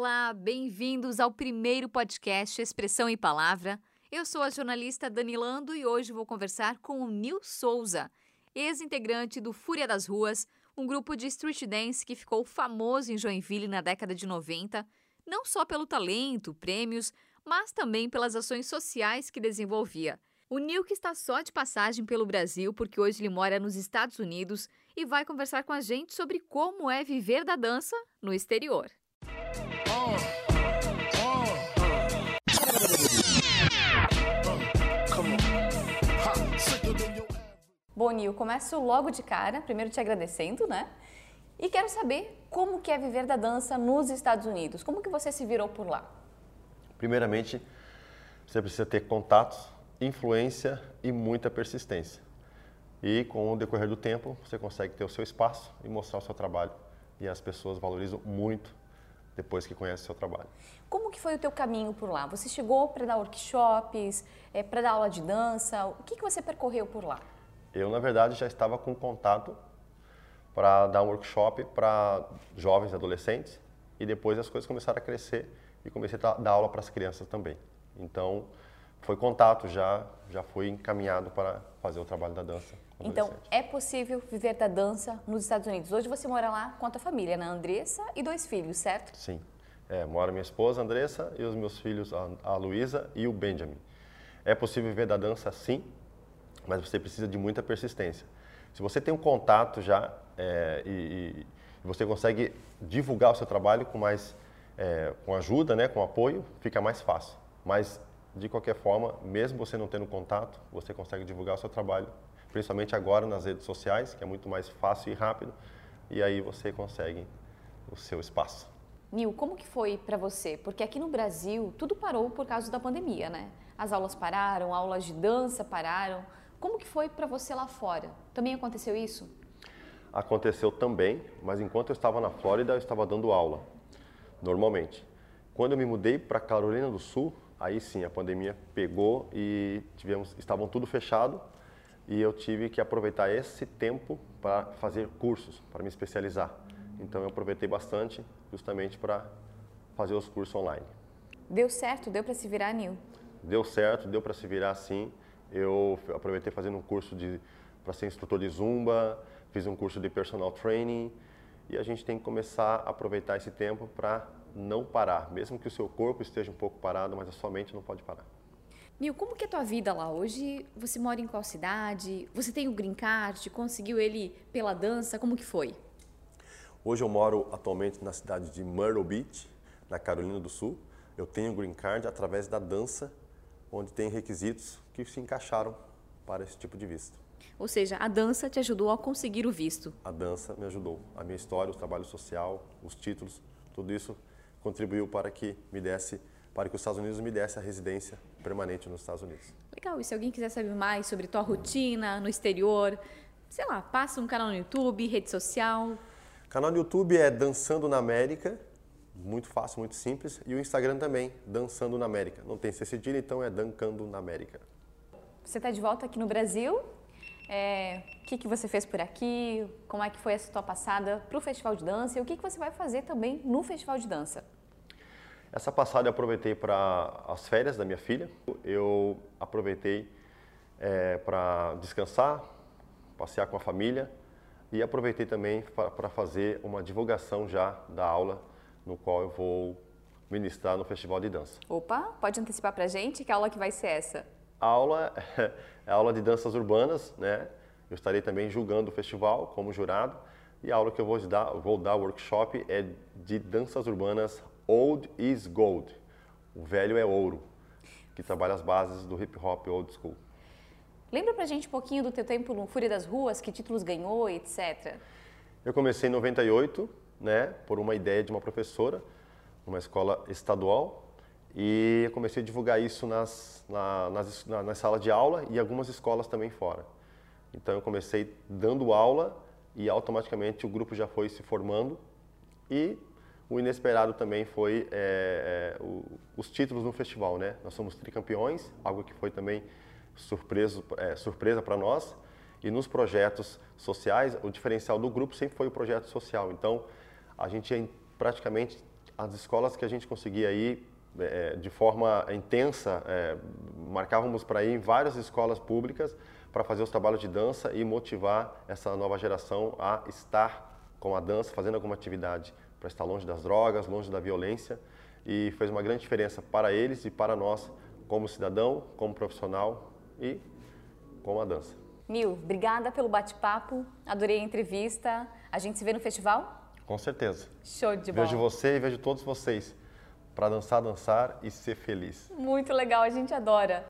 olá! Bem-vindos ao primeiro podcast Expressão em Palavra. Eu sou a jornalista Danilando e hoje vou conversar com o Nil Souza, ex-integrante do Fúria das Ruas, um grupo de street dance que ficou famoso em Joinville na década de 90, não só pelo talento, prêmios, mas também pelas ações sociais que desenvolvia. O Nil que está só de passagem pelo Brasil, porque hoje ele mora nos Estados Unidos e vai conversar com a gente sobre como é viver da dança no exterior. Bom, Nil, começo logo de cara, primeiro te agradecendo, né? E quero saber como que é viver da dança nos Estados Unidos. Como que você se virou por lá? Primeiramente, você precisa ter contatos, influência e muita persistência. E com o decorrer do tempo, você consegue ter o seu espaço e mostrar o seu trabalho. E as pessoas valorizam muito depois que conhecem o seu trabalho. Como que foi o teu caminho por lá? Você chegou para dar workshops, é, para dar aula de dança? O que, que você percorreu por lá? Eu, na verdade, já estava com contato para dar um workshop para jovens e adolescentes e depois as coisas começaram a crescer e comecei a dar aula para as crianças também. Então, foi contato já, já fui encaminhado para fazer o trabalho da dança. Então, é possível viver da dança nos Estados Unidos. Hoje você mora lá com a tua família, né? Andressa e dois filhos, certo? Sim. É, mora minha esposa, Andressa, e os meus filhos, a, a Luísa e o Benjamin. É possível viver da dança, sim, mas você precisa de muita persistência. Se você tem um contato já é, e, e, você consegue divulgar o seu trabalho com mais é, com ajuda, né, com apoio, fica mais fácil. Mas de qualquer forma, mesmo você não tendo contato, você consegue divulgar o seu trabalho, principalmente agora nas redes sociais, que é muito mais fácil e rápido, e aí você consegue o seu espaço. Nil, como que foi para você? Porque aqui no Brasil tudo parou por causa da pandemia, né? As aulas pararam, aulas de dança pararam. Como que foi para você lá fora? Também aconteceu isso? Aconteceu também, mas enquanto eu estava na Flórida, eu estava dando aula, normalmente. Quando eu me mudei para Carolina do Sul, aí sim a pandemia pegou e tivemos, estavam tudo fechado e eu tive que aproveitar esse tempo para fazer cursos, para me especializar. Então eu aproveitei bastante justamente para fazer os cursos online. Deu certo? Deu para se virar, Nil? Deu certo, deu para se virar sim. Eu aproveitei fazendo um curso para ser instrutor de zumba, fiz um curso de personal training e a gente tem que começar a aproveitar esse tempo para não parar, mesmo que o seu corpo esteja um pouco parado, mas a sua mente não pode parar. Nil, como que é a tua vida lá? Hoje você mora em qual cidade? Você tem o green card? Conseguiu ele pela dança? Como que foi? Hoje eu moro atualmente na cidade de Myrtle Beach, na Carolina do Sul. Eu tenho o green card através da dança, onde tem requisitos que se encaixaram para esse tipo de visto. Ou seja, a dança te ajudou a conseguir o visto? A dança me ajudou. A minha história, o trabalho social, os títulos, tudo isso contribuiu para que me desse, para que os Estados Unidos me desse a residência permanente nos Estados Unidos. Legal. E se alguém quiser saber mais sobre tua rotina no exterior, sei lá, passa um canal no YouTube, rede social. O canal no YouTube é Dançando na América muito fácil, muito simples. E o Instagram também, Dançando na América. Não tem C cedilha, então é Dancando na América. Você está de volta aqui no Brasil. É, o que, que você fez por aqui? Como é que foi essa tua passada para o Festival de Dança? E o que, que você vai fazer também no Festival de Dança? Essa passada eu aproveitei para as férias da minha filha. Eu aproveitei é, para descansar, passear com a família e aproveitei também para fazer uma divulgação já da aula no qual eu vou ministrar no Festival de Dança. Opa, pode antecipar para gente que aula que vai ser essa? A aula é a aula de danças urbanas, né? Eu estarei também julgando o festival como jurado e a aula que eu vou dar, vou dar workshop é de danças urbanas Old is Gold. O velho é ouro, que trabalha as bases do hip hop old school. Lembra pra gente um pouquinho do teu tempo no Fúria das Ruas, que títulos ganhou, etc. Eu comecei em 98, né, por uma ideia de uma professora, numa escola estadual, e eu comecei a divulgar isso nas, na, nas, na, nas salas de aula e algumas escolas também fora. Então eu comecei dando aula e automaticamente o grupo já foi se formando e o inesperado também foi é, é, o, os títulos no festival, né? Nós somos tricampeões, algo que foi também surpreso, é, surpresa para nós. E nos projetos sociais, o diferencial do grupo sempre foi o projeto social. Então, a gente praticamente as escolas que a gente conseguia ir é, de forma intensa, é, marcávamos para ir em várias escolas públicas para fazer os trabalhos de dança e motivar essa nova geração a estar com a dança, fazendo alguma atividade para estar longe das drogas, longe da violência e fez uma grande diferença para eles e para nós como cidadão, como profissional e com a dança. Mil, obrigada pelo bate-papo, adorei a entrevista. A gente se vê no festival? Com certeza. Show de bola. Vejo você e vejo todos vocês para dançar, dançar e ser feliz. Muito legal, a gente adora.